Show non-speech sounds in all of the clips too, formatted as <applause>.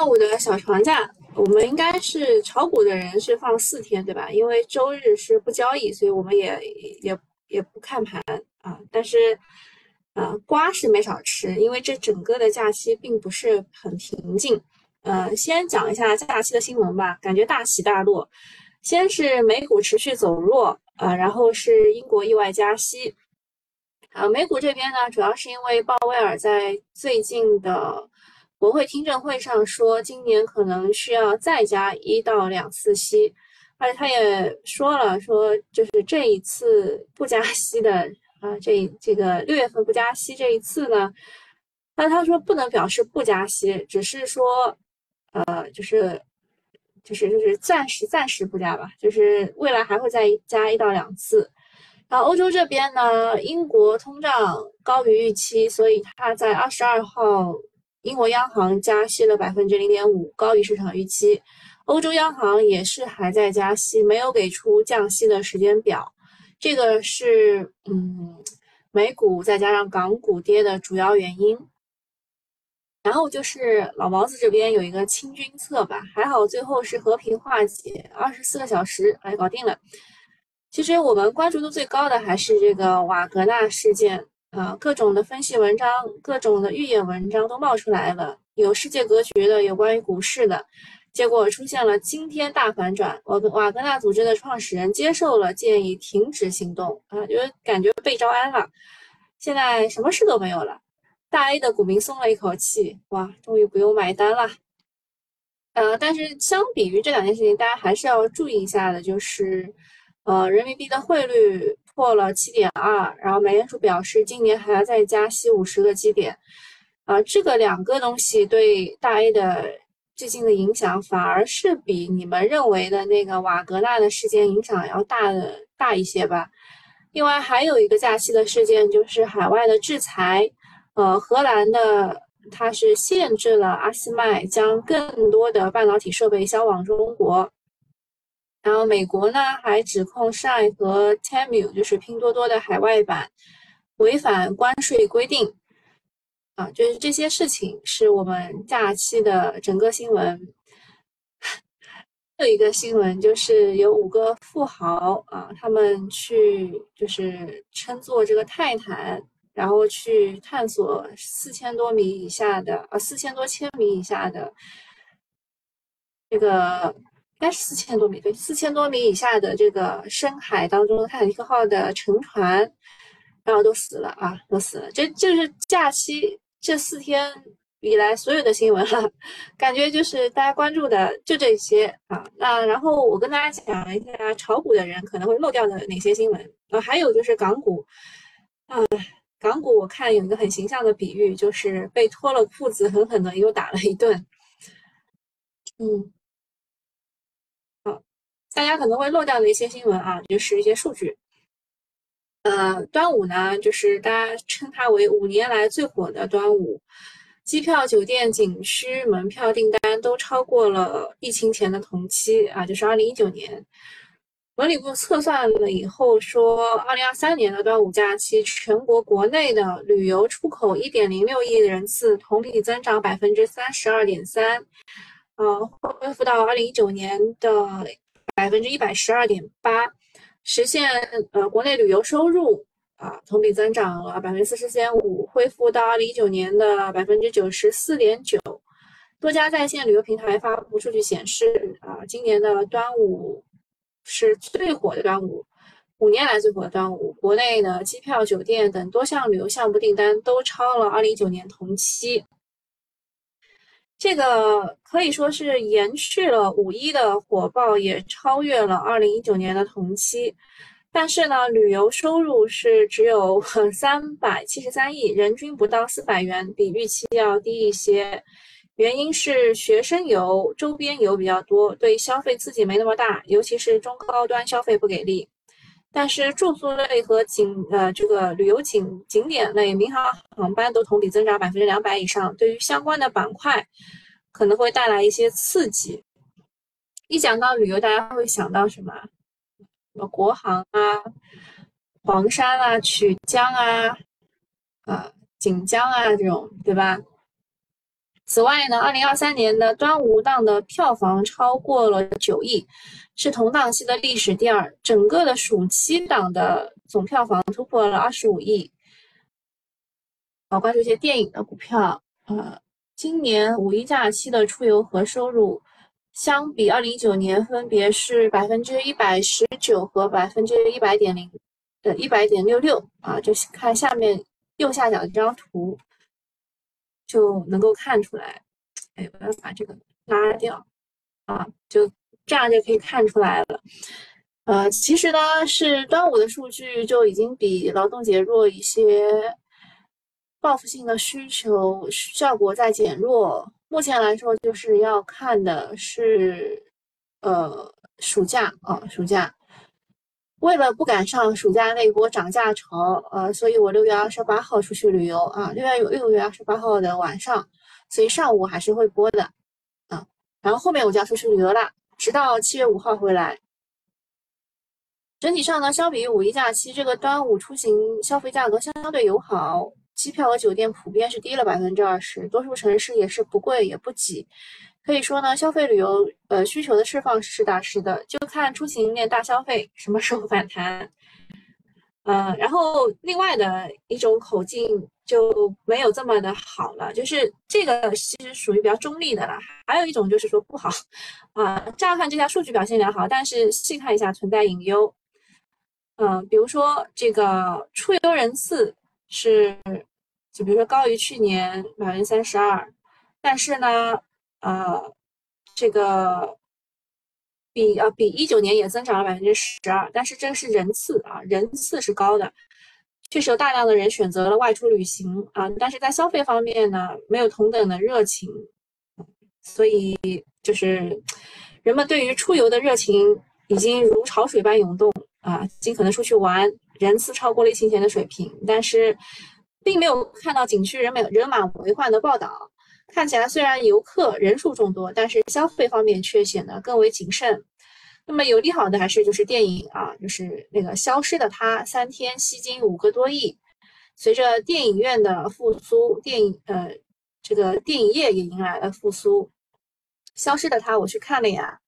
端午的小长假，我们应该是炒股的人是放四天，对吧？因为周日是不交易，所以我们也也也不看盘啊。但是，呃，瓜是没少吃，因为这整个的假期并不是很平静。呃，先讲一下假期的新闻吧，感觉大起大落。先是美股持续走弱，呃，然后是英国意外加息。啊，美股这边呢，主要是因为鲍威尔在最近的。国会听证会上说，今年可能需要再加一到两次息，而且他也说了，说就是这一次不加息的啊，这这个六月份不加息这一次呢，那他说不能表示不加息，只是说呃，就是就是就是暂时暂时不加吧，就是未来还会再加一到两次。然后欧洲这边呢，英国通胀高于预期，所以他在二十二号。英国央行加息了百分之零点五，高于市场预期。欧洲央行也是还在加息，没有给出降息的时间表。这个是嗯，美股再加上港股跌的主要原因。然后就是老毛子这边有一个清君侧吧，还好最后是和平化解，二十四个小时哎搞定了。其实我们关注度最高的还是这个瓦格纳事件。啊，各种的分析文章，各种的预演文章都冒出来了，有世界格局的，有关于股市的，结果出现了惊天大反转。我瓦格纳组织的创始人接受了建议，停止行动啊，就感觉被招安了。现在什么事都没有了，大 A 的股民松了一口气，哇，终于不用买单了。呃，但是相比于这两件事情，大家还是要注意一下的，就是呃，人民币的汇率。破了七点二，然后美联储表示今年还要再加息五十个基点，啊，这个两个东西对大 A 的最近的影响，反而是比你们认为的那个瓦格纳的事件影响要大的大一些吧。另外还有一个假期的事件就是海外的制裁，呃，荷兰的它是限制了阿斯麦将更多的半导体设备销往中国。然后美国呢还指控 Shine 和 Temu，就是拼多多的海外版，违反关税规定。啊，就是这些事情是我们假期的整个新闻。<laughs> 还有一个新闻就是有五个富豪啊，他们去就是乘坐这个泰坦，然后去探索四千多米以下的啊，四千多千米以下的这个。应该是四千多米，对，四千多米以下的这个深海当中，泰坦尼克号的沉船，然后都死了啊，都死了。这就是假期这四天以来所有的新闻了，感觉就是大家关注的就这些啊。那然后我跟大家讲一下炒股的人可能会漏掉的哪些新闻啊，还有就是港股，啊，港股我看有一个很形象的比喻，就是被脱了裤子狠狠的又打了一顿，嗯。大家可能会漏掉的一些新闻啊，就是一些数据。呃，端午呢，就是大家称它为五年来最火的端午，机票、酒店、景区门票订单都超过了疫情前的同期啊，就是二零一九年。文旅部测算了以后说，二零二三年的端午假期，全国国内的旅游出口一点零六亿人次，同比增长百分之三十二点三，呃，恢复到二零一九年的。百分之一百十二点八，实现呃国内旅游收入啊同比增长了百分之四十四点五，恢复到二零一九年的百分之九十四点九。多家在线旅游平台发布数据显示啊，今年的端午是最火的端午，五年来最火的端午，国内的机票、酒店等多项旅游项目订单都超了二零一九年同期。这个可以说是延续了五一的火爆，也超越了二零一九年的同期。但是呢，旅游收入是只有 <laughs> 三百七十三亿，人均不到四百元，比预期要低一些。原因是学生游、周边游比较多，对消费刺激没那么大，尤其是中高端消费不给力。但是住宿类和景呃这个旅游景景点类民航航班都同比增长百分之两百以上，对于相关的板块可能会带来一些刺激。一讲到旅游，大家会想到什么？什么国航啊、黄山啊、曲江啊、啊锦江啊这种，对吧？此外呢，二零二三年的端午档的票房超过了九亿，是同档期的历史第二。整个的暑期档的总票房突破了二十五亿。好，关注一些电影的股票。呃，今年五一假期的出游和收入，相比二零一九年分别是百分之一百十九和百分之一百点零，呃，一百点六六啊，就是看下面右下角这张图就能够看出来。哎，我要把这个拉掉啊，就这样就可以看出来了。呃，其实呢，是端午的数据就已经比劳动节弱一些。报复性的需求效果在减弱，目前来说就是要看的是，呃，暑假啊，暑假。为了不赶上暑假那波涨价潮，呃，所以我六月二十八号出去旅游啊，六月六月二十八号的晚上，所以上午还是会播的，啊，然后后面我就要出去旅游了，直到七月五号回来。整体上呢，相比于五一假期，这个端午出行消费价格相对友好。机票和酒店普遍是低了百分之二十，多数城市也是不贵也不挤，可以说呢，消费旅游呃需求的释放是实打实的，就看出行链大消费什么时候反弹。呃，然后另外的一种口径就没有这么的好了，就是这个其实属于比较中立的了。还有一种就是说不好啊，乍看这条数据表现良好，但是细看一下存在隐忧。嗯，比如说这个出游人次是。就比如说高于去年百分之三十二，但是呢，呃，这个比呃比一九年也增长了百分之十二，但是这是人次啊，人次是高的，确实有大量的人选择了外出旅行啊，但是在消费方面呢，没有同等的热情，所以就是人们对于出游的热情已经如潮水般涌动啊，尽可能出去玩，人次超过了疫情前的水平，但是。并没有看到景区人满人满为患的报道，看起来虽然游客人数众多，但是消费方面却显得更为谨慎。那么有利好的还是就是电影啊，就是那个消失的他三天吸金五个多亿。随着电影院的复苏，电影呃这个电影业也迎来了复苏。消失的他我去看了呀，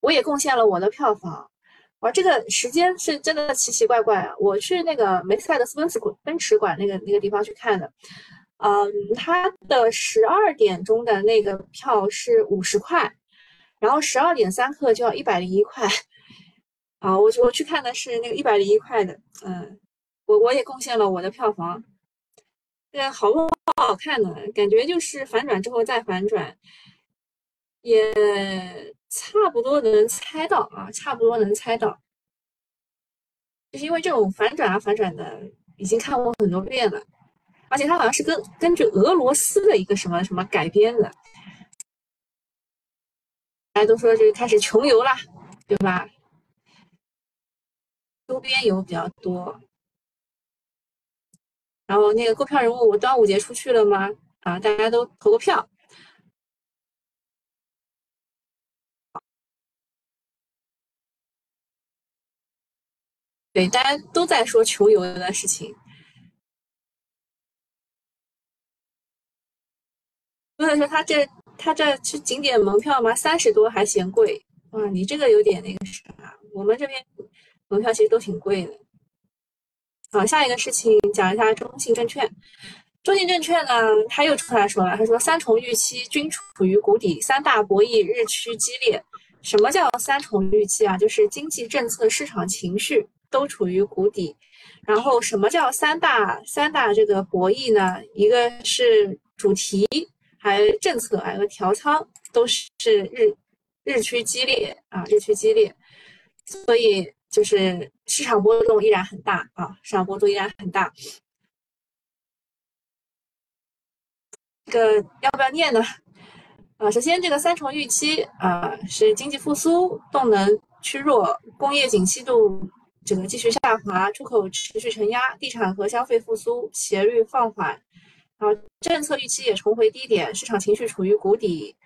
我也贡献了我的票房。而这个时间是真的奇奇怪怪啊！我去那个梅赛德斯奔驰馆奔驰馆那个那个地方去看的，嗯，它的十二点钟的那个票是五十块，然后十二点三克就要一百零一块，<laughs> 啊，我我去看的是那个一百零一块的，嗯，我我也贡献了我的票房，这好不好看呢？感觉就是反转之后再反转，也。差不多能猜到啊，差不多能猜到，就是因为这种反转啊反转的，已经看过很多遍了，而且它好像是根根据俄罗斯的一个什么什么改编的，大家都说就开始穷游了，对吧？周边游比较多，然后那个购票人物，我端午节出去了吗？啊，大家都投个票。对，大家都在说穷游的事情。所以说他这他这去景点门票吗？三十多还嫌贵哇！你这个有点那个啥，我们这边门票其实都挺贵的。好，下一个事情讲一下中信证券。中信证券呢，他又出来说了，他说三重预期均处于谷底，三大博弈日趋激烈。什么叫三重预期啊？就是经济政策、市场情绪。都处于谷底，然后什么叫三大三大这个博弈呢？一个是主题，还政策，还有调仓，都是日日趋激烈啊，日趋激烈，所以就是市场波动依然很大啊，市场波动依然很大。这个要不要念呢？啊，首先这个三重预期啊，是经济复苏，动能趋弱，工业景气度。这个继续下滑，出口持续承压，地产和消费复苏斜率放缓，好政策预期也重回低点，市场情绪处于谷底，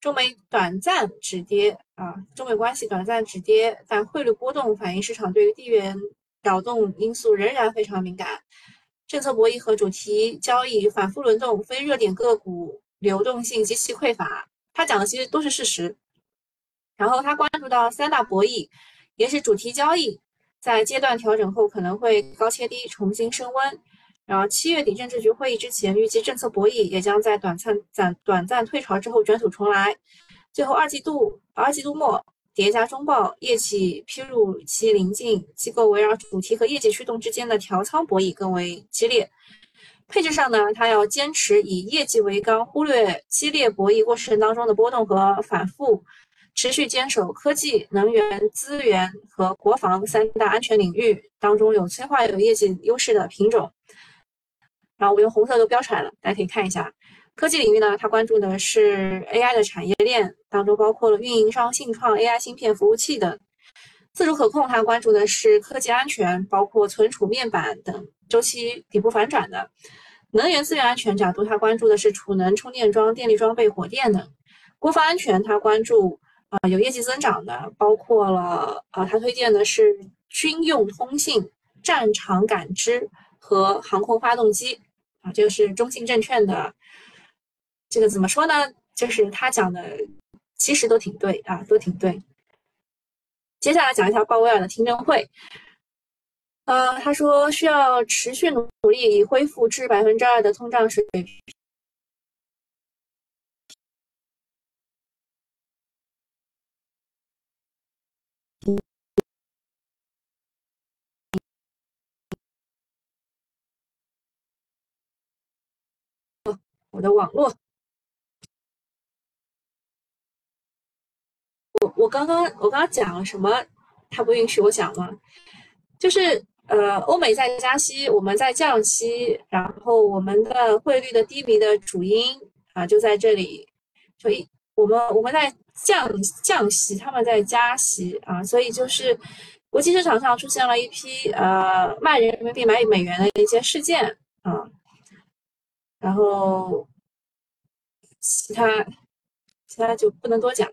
中美短暂止跌啊，中美关系短暂止跌，但汇率波动反映市场对于地缘扰动因素仍然非常敏感，政策博弈和主题交易反复轮动，非热点个股流动性极其匮乏。他讲的其实都是事实。然后他关注到三大博弈，也是主题交易，在阶段调整后可能会高切低，重新升温。然后七月底政治局会议之前，预计政策博弈也将在短暂暂短暂退潮之后卷土重来。最后二季度二季度末叠加中报业绩披露期临近，机构围绕主题和业绩驱动之间的调仓博弈更为激烈。配置上呢，它要坚持以业绩为纲，忽略激烈博弈过程当中的波动和反复，持续坚守科技、能源、资源和国防三大安全领域当中有催化有业绩优势的品种。然后我用红色都标出来了，大家可以看一下。科技领域呢，它关注的是 AI 的产业链当中，包括了运营商信创、AI 芯片服务器等。自主可控，它关注的是科技安全，包括存储面板等周期底部反转的。能源资源安全角度，它关注的是储能、充电桩、电力装备、火电等。国防安全，它关注啊有业绩增长的，包括了啊它推荐的是军用通信、战场感知和航空发动机。啊，就是中信证券的，这个怎么说呢？就是他讲的其实都挺对啊，都挺对。接下来讲一下鲍威尔的听证会。呃，他说需要持续努力以恢复至百分之二的通胀水平我的网络，我我刚刚我刚刚讲了什么？他不允许我讲吗？就是呃，欧美在加息，我们在降息，然后我们的汇率的低迷的主因啊就在这里，所以我们我们在降降息，他们在加息啊，所以就是国际市场上出现了一批呃卖人民币买美元的一些事件啊。然后，其他其他就不能多讲。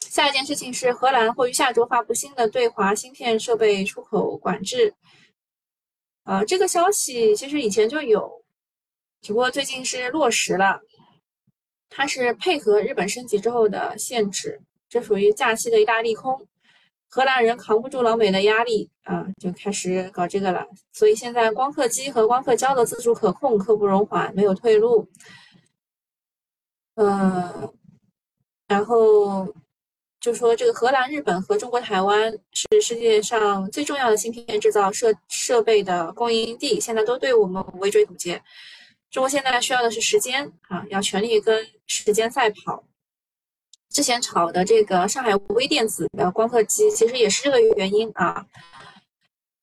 下一件事情是，荷兰会于下周发布新的对华芯片设备出口管制。呃，这个消息其实以前就有，只不过最近是落实了。它是配合日本升级之后的限制，这属于假期的一大利空。荷兰人扛不住老美的压力啊，就开始搞这个了。所以现在光刻机和光刻胶的自主可控，刻不容缓，没有退路。呃，然后就说这个荷兰、日本和中国台湾是世界上最重要的芯片制造设设备的供应地，现在都对我们围追堵截。中国现在需要的是时间啊，要全力跟时间赛跑。之前炒的这个上海微电子的光刻机，其实也是这个原因啊。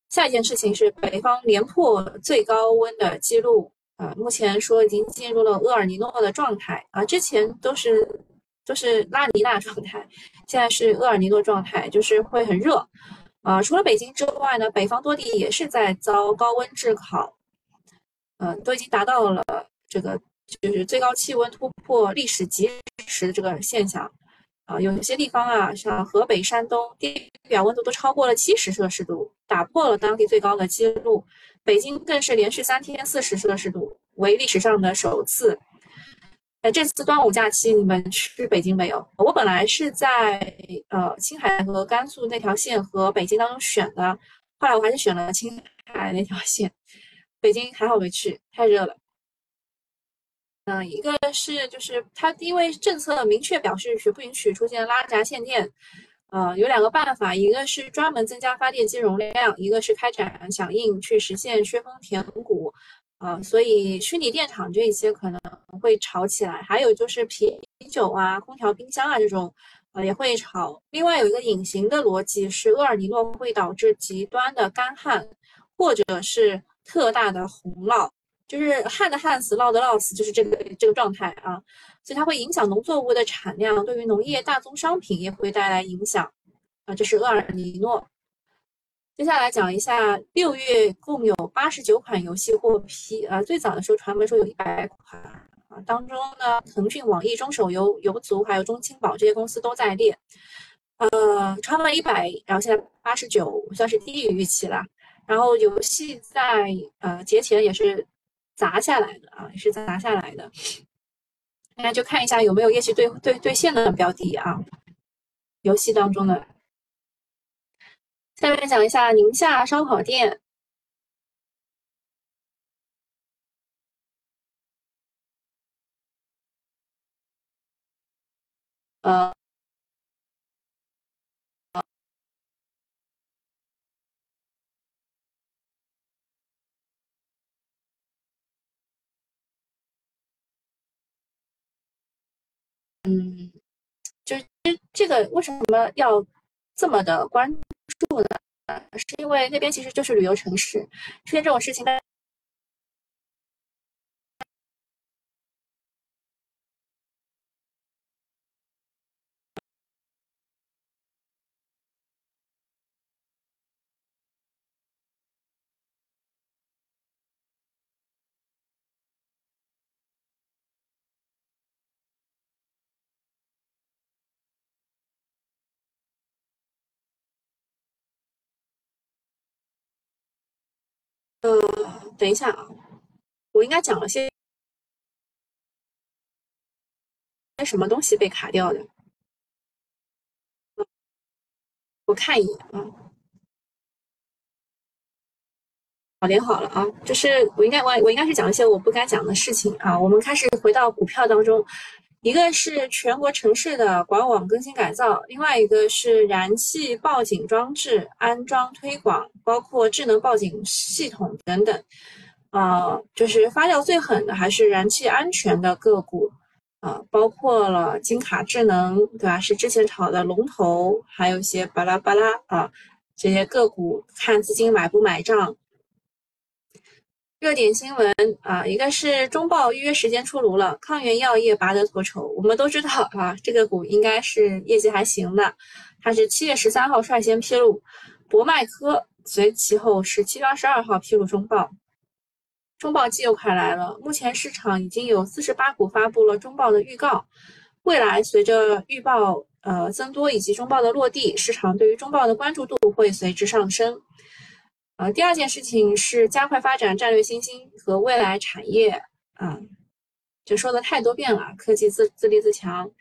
下一件事情是北方连破最高温的记录啊，目前说已经进入了厄尔尼诺的状态啊，之前都是都是拉尼娜状态，现在是厄尔尼诺状态，就是会很热啊。除了北京之外呢，北方多地也是在遭高温炙烤，嗯，都已经达到了这个就是最高气温突破历史极值的这个现象。啊，有些地方啊，像河北、山东，地表温度都超过了七十摄氏度，打破了当地最高的记录。北京更是连续三天四十摄氏度，为历史上的首次。哎，这次端午假期你们去北京没有？我本来是在呃青海和甘肃那条线和北京当中选的，后来我还是选了青海那条线。北京还好没去，太热了。嗯，一个是就是它因为政策明确表示是不允许出现拉闸限电，呃，有两个办法，一个是专门增加发电机容量，一个是开展响应去实现削峰填谷，啊，所以虚拟电厂这一些可能会炒起来，还有就是啤酒啊、空调、冰箱啊这种，呃，也会炒。另外有一个隐形的逻辑是厄尔尼诺会导致极端的干旱，或者是特大的洪涝。就是旱的旱死，涝的涝死，就是这个这个状态啊，所以它会影响农作物的产量，对于农业大宗商品也会带来影响啊。这是厄尔尼诺。接下来讲一下，六月共有八十九款游戏获批啊，最早的时候传闻说有一百款啊，当中呢，腾讯、网易、中手游、游族还有中青宝这些公司都在列。呃，传闻一百，然后现在八十九，算是低于预期了。然后游戏在呃节前也是。砸下来的啊，是砸下来的。大家就看一下有没有业绩兑兑兑现的标的啊，游戏当中的。下面讲一下宁夏烧烤店。呃，嗯，就是这个为什么要这么的关注呢？是因为那边其实就是旅游城市，出现这种事情大呃，等一下啊，我应该讲了些些什么东西被卡掉的？我看一眼啊，好，连好了啊，就是我应该我我应该是讲一些我不该讲的事情啊。我们开始回到股票当中。一个是全国城市的管网更新改造，另外一个是燃气报警装置安装推广，包括智能报警系统等等。啊，就是发酵最狠的还是燃气安全的个股啊，包括了金卡智能，对吧？是之前炒的龙头，还有一些巴拉巴拉啊，这些个股看资金买不买账。热点新闻啊，一个是中报预约时间出炉了，抗原药业拔得头筹。我们都知道啊，这个股应该是业绩还行的，它是七月十三号率先披露，博迈科随其后是七月二十二号披露中报。中报季又快来了，目前市场已经有四十八股发布了中报的预告，未来随着预报呃增多以及中报的落地，市场对于中报的关注度会随之上升。啊，第二件事情是加快发展战略新兴和未来产业啊，就说的太多遍了，科技自自立自强。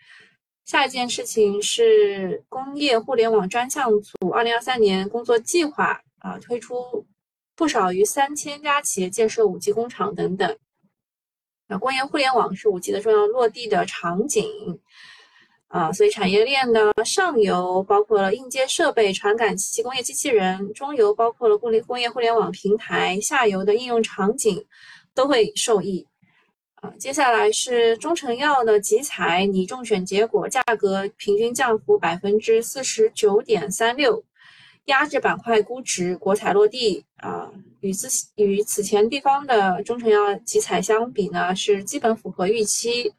下一件事情是工业互联网专项组二零二三年工作计划啊，推出不少于三千家企业建设五 G 工厂等等。那工业互联网是五 G 的重要落地的场景。啊，所以产业链的上游包括了硬件设备、传感器、工业机器人；中游包括了工业工业互联网平台；下游的应用场景都会受益。啊，接下来是中成药的集采拟中选结果，价格平均降幅百分之四十九点三六，压制板块估值，国采落地。啊，与此与此前地方的中成药集采相比呢，是基本符合预期。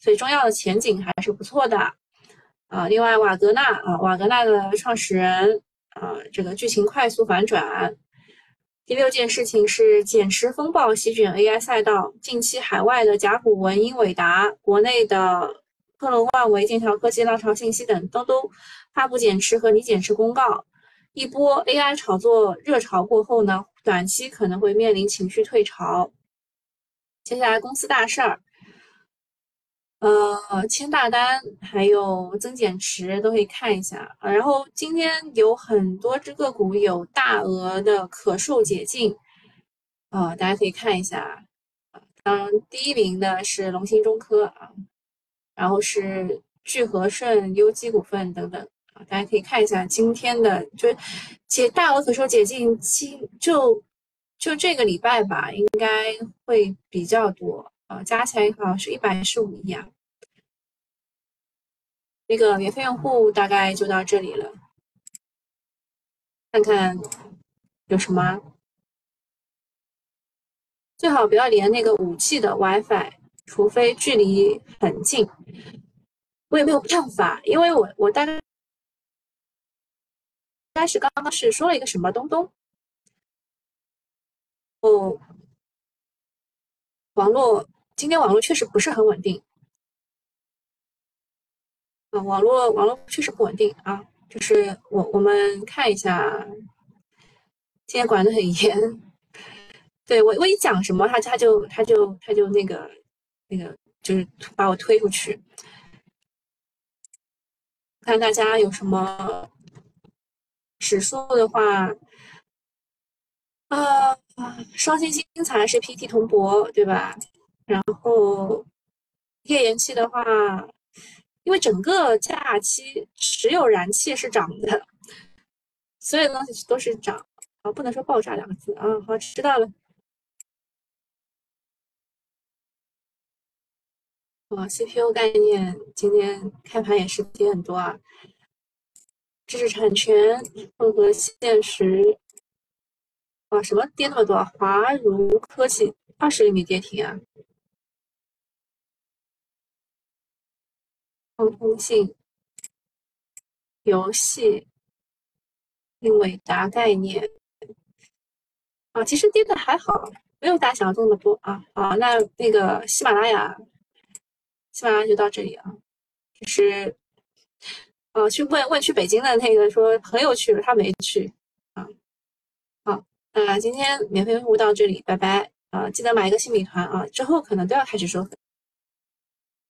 所以中药的前景还是不错的，啊，另外瓦格纳啊，瓦格纳的创始人啊，这个剧情快速反转。第六件事情是减持风暴席卷 AI 赛道，近期海外的甲骨文、英伟达，国内的科隆万维、剑桥科技、浪潮信息等都都发布减持和拟减持公告。一波 AI 炒作热潮过后呢，短期可能会面临情绪退潮。接下来公司大事儿。呃，签大单还有增减持都可以看一下。然后今天有很多只个股有大额的可售解禁啊，大家可以看一下啊。当第一名的是龙芯中科啊，然后是聚合顺优基股份等等啊，大家可以看一下今天的就解大额可售解禁，今就就这个礼拜吧，应该会比较多。啊，加起来好像是一百一十五亿啊。那个免费用户大概就到这里了，看看有什么。最好不要连那个五 G 的 WiFi，除非距离很近。我也没有办法，因为我我大概应该是刚刚是说了一个什么东东。哦，网络。今天网络确实不是很稳定，啊，网络网络确实不稳定啊。就是我我们看一下，今天管得很严。<laughs> 对我我一讲什么，他他就他就他就那个那个就是把我推出去。看大家有什么指数的话，啊，双星星材是 PT 铜箔对吧？然后页岩气的话，因为整个假期只有燃气是涨的，所有东西都是涨啊，不能说爆炸两个字啊。好，知道了。啊，CPU 概念今天开盘也是跌很多啊。知识产权混合现实，啊，什么跌那么多？华如科技二十厘米跌停啊。通信、游戏、英伟达概念啊，其实跌的还好，没有大家想象中的多啊。好，那那个喜马拉雅。喜马拉雅就到这里啊，就是，呃，去问问去北京的那个说朋友去了，他没去啊。好，那今天免费服务到这里，拜拜啊！记得买一个新米团啊，之后可能都要开始收费。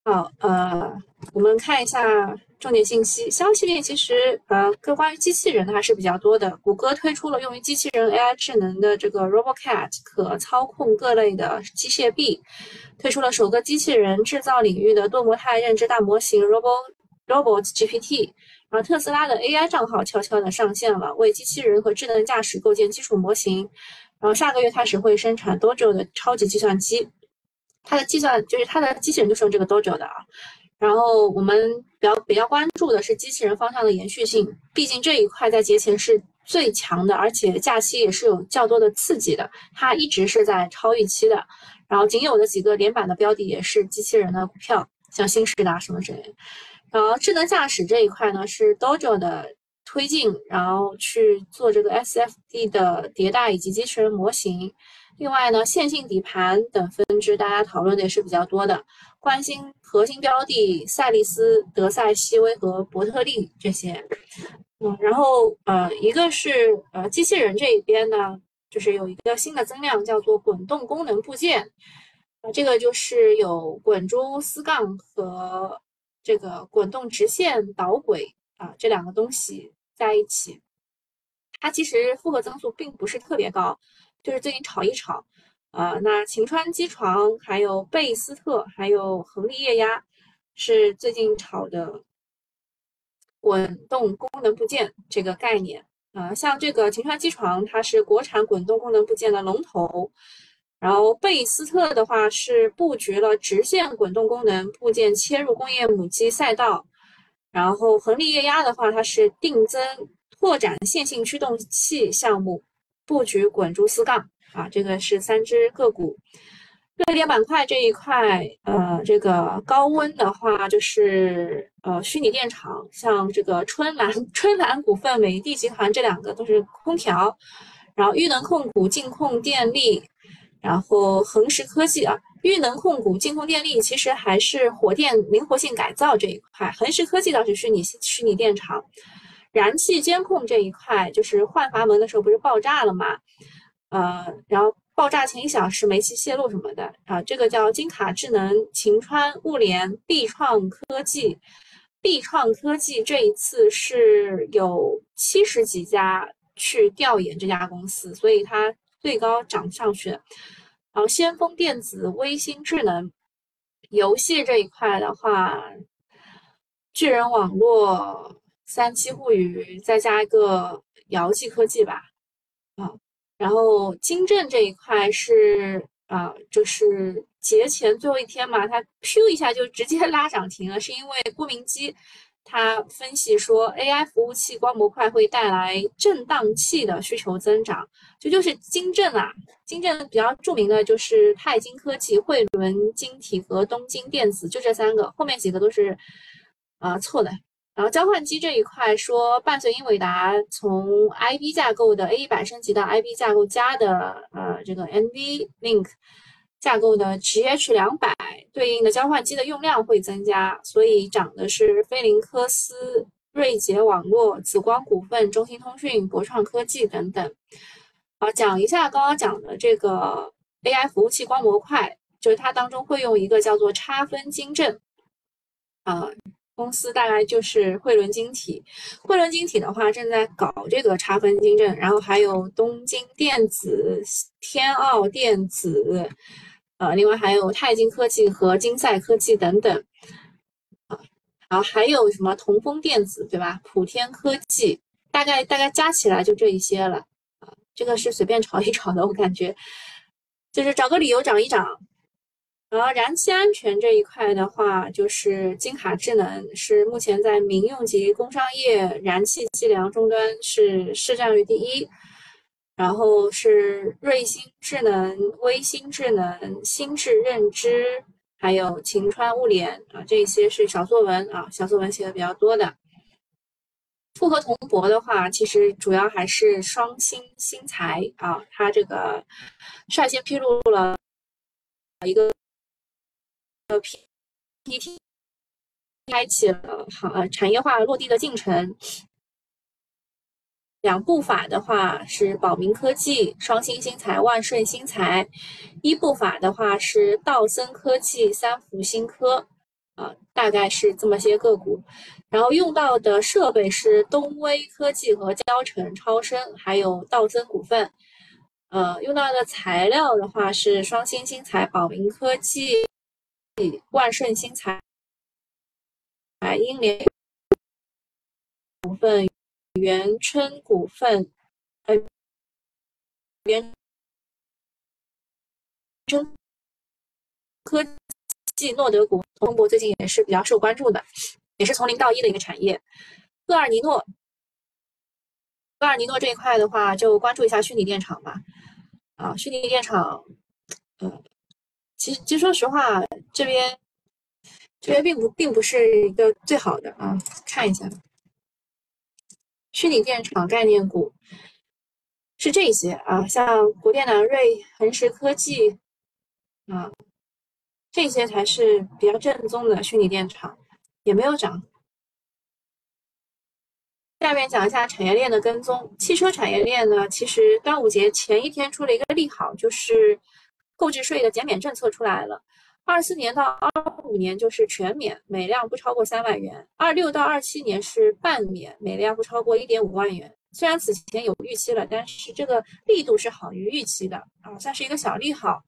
好，呃，我们看一下。重点信息，消息面其实呃，跟关于机器人的还是比较多的。谷歌推出了用于机器人 AI 智能的这个 RoboCat，可操控各类的机械臂，推出了首个机器人制造领域的多模态认知大模型 Robo Robot GPT。然后特斯拉的 AI 账号悄悄的上线了，为机器人和智能驾驶构建基础模型。然后下个月开始会生产 Dojo 的超级计算机，它的计算就是它的机器人就是用这个 Dojo 的啊。然后我们比较比较关注的是机器人方向的延续性，毕竟这一块在节前是最强的，而且假期也是有较多的刺激的，它一直是在超预期的。然后仅有的几个连板的标的也是机器人的股票，像新时达什么之类的。然后智能驾驶这一块呢是 Dojo 的推进，然后去做这个 SFD 的迭代以及机器人模型。另外呢，线性底盘等分支，大家讨论的也是比较多的。关心核心标的，赛力斯、德赛西威和伯特利这些。嗯，然后呃，一个是呃机器人这一边呢，就是有一个新的增量，叫做滚动功能部件。啊，这个就是有滚珠丝杠和这个滚动直线导轨啊这两个东西在一起。它其实复合增速并不是特别高。就是最近炒一炒，啊，那晴川机床、还有贝斯特、还有恒力液压是最近炒的滚动功能部件这个概念，啊，像这个晴川机床，它是国产滚动功能部件的龙头，然后贝斯特的话是布局了直线滚动功能部件切入工业母机赛道，然后恒力液压的话，它是定增拓展线性驱动器项目。布局滚珠丝杠啊，这个是三只个股。热点板块这一块，呃，这个高温的话就是呃虚拟电厂，像这个春兰、<laughs> 春兰股份、美的集团这两个都是空调。然后玉能控股、净控电力，然后恒实科技啊，玉能控股、净控电力其实还是火电灵活性改造这一块，恒实科技倒是虚拟虚拟电厂。燃气监控这一块，就是换阀门的时候不是爆炸了吗？呃，然后爆炸前一小时煤气泄漏什么的啊，这个叫金卡智能、晴川物联、必创科技。必创科技这一次是有七十几家去调研这家公司，所以它最高涨上去。然后先锋电子、微星智能、游戏这一块的话，巨人网络。三七互娱，再加一个瑶记科技吧，啊，然后金正这一块是啊，就是节前最后一天嘛，它咻一下就直接 <laughs> 拉涨停了，是因为郭明基他分析说 AI 服务器光模块会带来震荡器的需求增长，这就是金正啊，金正比较著名的就是泰晶科技、汇伦晶体和东京电子，就这三个，后面几个都是啊错的。然后交换机这一块说，伴随英伟达从 IB 架构的 A 一百升级到 IB 架构加的呃这个 NVLink 架构的 GH 两百，对应的交换机的用量会增加，所以涨的是菲林科斯、瑞捷网络、紫光股份、中兴通讯、博创科技等等。好，讲一下刚刚讲的这个 AI 服务器光模块，就是它当中会用一个叫做差分金证，啊，公司大概就是汇伦晶体。汇伦晶体的话正在搞这个差分金证，然后还有东京电子、天奥电子，呃，另外还有泰晶科技和金赛科技等等，啊，然后还有什么同丰电子，对吧？普天科技，大概大概加起来就这一些了，啊，这个是随便炒一炒的，我感觉。就是找个理由涨一涨，然后燃气安全这一块的话，就是金卡智能是目前在民用级工商业燃气计量终端是市占率第一，然后是瑞星智能、微星智能、新智认知，还有晴川物联啊，这些是小作文啊，小作文写的比较多的。复合铜箔的话，其实主要还是双星新材啊，它这个率先披露了一个 PPT，开启了行产业化落地的进程。两步法的话是宝明科技、双星新材、万顺新材；一步法的话是道森科技、三福新科。啊，大概是这么些个股，然后用到的设备是东威科技和交城超声，还有道森股份。呃，用到的材料的话是双星新材、宝明科技、万顺新材、英联股份、元春股份、呃，元春科。技诺德股，通博最近也是比较受关注的，也是从零到一的一个产业。厄尔尼诺，厄尔尼诺这一块的话，就关注一下虚拟电厂吧。啊，虚拟电厂，呃，其实其实说实话，这边这边并不并不是一个最好的啊。看一下，虚拟电厂概念股是这些啊，像国电南瑞、恒实科技啊。这些才是比较正宗的虚拟电厂，也没有涨。下面讲一下产业链的跟踪。汽车产业链呢，其实端午节前一天出了一个利好，就是购置税的减免政策出来了。二四年到二五年就是全免，每辆不超过三万元；二六到二七年是半免，每辆不超过一点五万元。虽然此前有预期了，但是这个力度是好于预期的啊，算是一个小利好。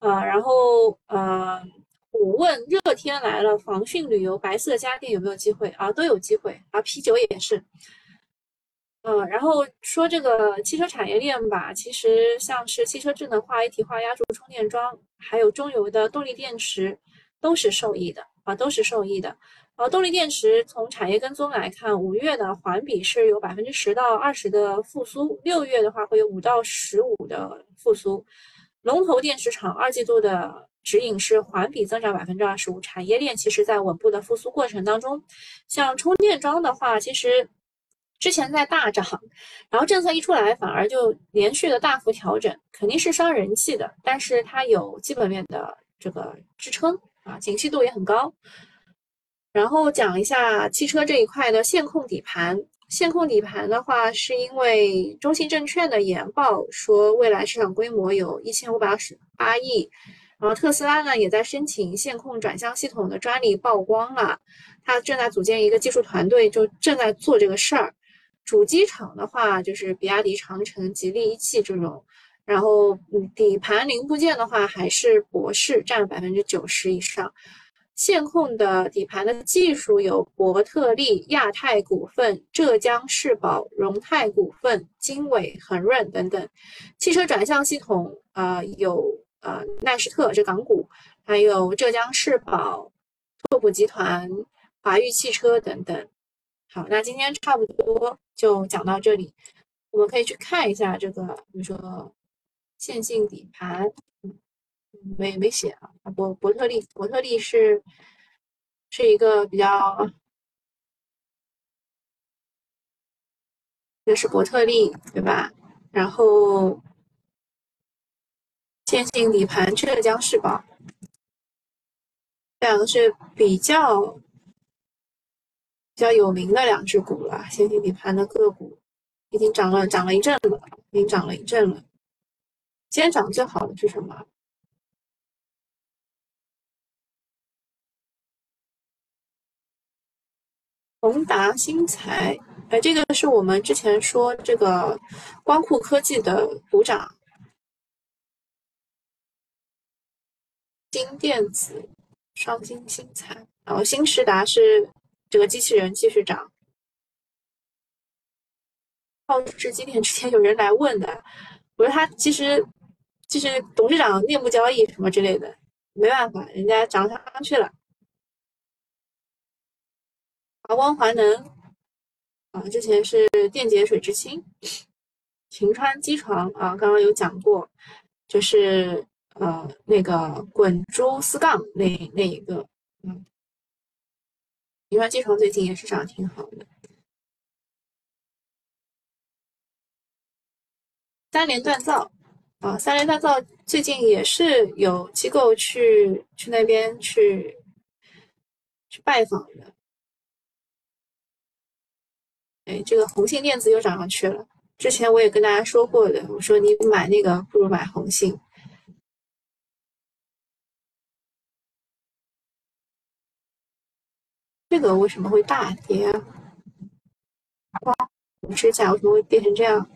啊，然后呃，我问热天来了，防汛旅游、白色家电有没有机会啊？都有机会啊，啤酒也是。嗯，然后说这个汽车产业链吧，其实像是汽车智能化、一体化、压铸充电桩，还有中游的动力电池，都是受益的啊，都是受益的。呃，动力电池从产业跟踪来看，五月的环比是有百分之十到二十的复苏，六月的话会有五到十五的复苏。龙头电池厂二季度的指引是环比增长百分之二十五，产业链其实在稳步的复苏过程当中。像充电桩的话，其实之前在大涨，然后政策一出来，反而就连续的大幅调整，肯定是伤人气的。但是它有基本面的这个支撑啊，景气度也很高。然后讲一下汽车这一块的线控底盘。线控底盘的话，是因为中信证券的研报说，未来市场规模有一千五百二十八亿。然后特斯拉呢，也在申请线控转向系统的专利曝光了，它正在组建一个技术团队，就正在做这个事儿。主机厂的话，就是比亚迪、长城、吉利一汽这种。然后，嗯，底盘零部件的话，还是博世占百分之九十以上。线控的底盘的技术有博特利、亚太股份、浙江世宝、荣泰股份、经纬恒润等等。汽车转向系统啊，有呃奈士特这港股，还有浙江世宝、拓普集团、华域汽车等等。好，那今天差不多就讲到这里，我们可以去看一下这个，比如说线性底盘。没没写啊，博伯特利，伯特利是是一个比较，这是伯特利对吧？然后线性底盘浙江世宝，这两个是比较比较有名的两只股了，先进底盘的个股已经涨了，涨了一阵了，已经涨了一阵了。今天涨最好的是什么？宏达新材，哎，这个是我们之前说这个光酷科技的股长，金电子、双星新材，然后新时达是这个机器人继续涨。浩智机电之前有人来问的，我说他其实就是董事长内部交易什么之类的，没办法，人家涨上去了。华光华能啊，之前是电解水制氢，秦川机床啊，刚刚有讲过，就是呃那个滚珠丝杠那那一个，嗯，秦川机床最近也是涨挺好的。三联锻造啊，三联锻造最近也是有机构去去那边去去拜访的。哎，这个红信电子又涨上去了。之前我也跟大家说过的，我说你买那个不如买红信。这个为什么会大跌啊？指甲为什么会变成这样？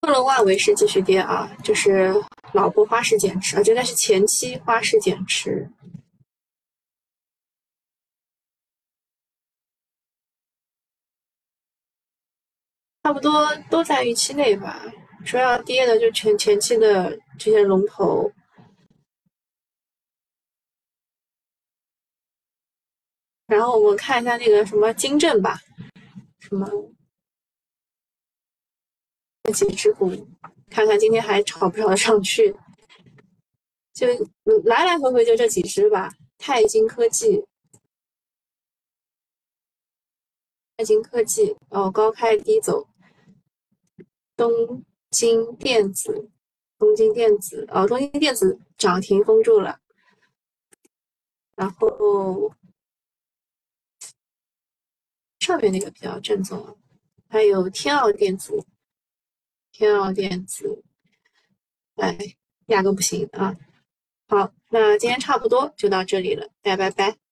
克隆万维是继续跌啊，就是老婆花式减持啊，这该是前期花式减持，差不多都在预期内吧。说要跌的就前前期的这些龙头，然后我们看一下那个什么金正吧，什么。几只股，看看今天还炒不炒得上去？就来来回回就这几只吧。泰晶科技，泰晶科技哦，高开低走。东京电子，东京电子哦，东京电子涨停封住了。然后上面那个比较正宗，还有天奥电子。天奥电子，哎，压根不行啊！好，那今天差不多就到这里了，大家拜拜。